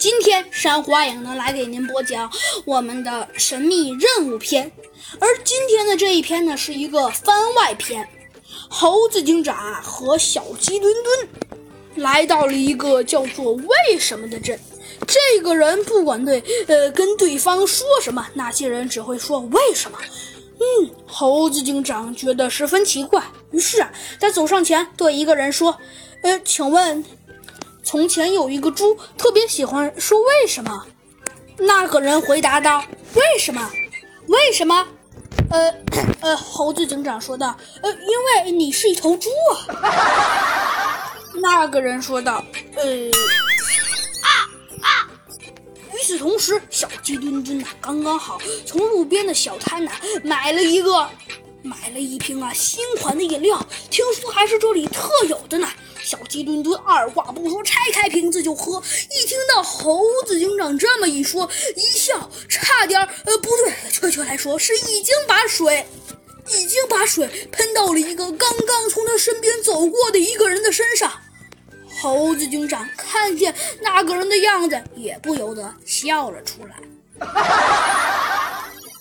今天山花影呢来给您播讲我们的神秘任务篇，而今天的这一篇呢是一个番外篇。猴子警长和小鸡墩墩来到了一个叫做“为什么”的镇。这个人不管对呃跟对方说什么，那些人只会说为什么。嗯，猴子警长觉得十分奇怪，于是啊，他走上前对一个人说：“呃，请问。”从前有一个猪，特别喜欢说“为什么”。那个人回答道：“为什么？为什么？”呃呃，猴子警长说道：“呃，因为你是一头猪啊。”那个人说道：“呃啊啊！”与此同时，小鸡墩墩呐，刚刚好从路边的小摊呐买了一个，买了一瓶啊新款的饮料，听说还是这里特有的呢。小鸡墩墩二话不说，拆开瓶子就喝。一听到猴子警长这么一说，一笑，差点呃不对，确切来说是已经把水，已经把水喷到了一个刚刚从他身边走过的一个人的身上。猴子警长看见那个人的样子，也不由得笑了出来。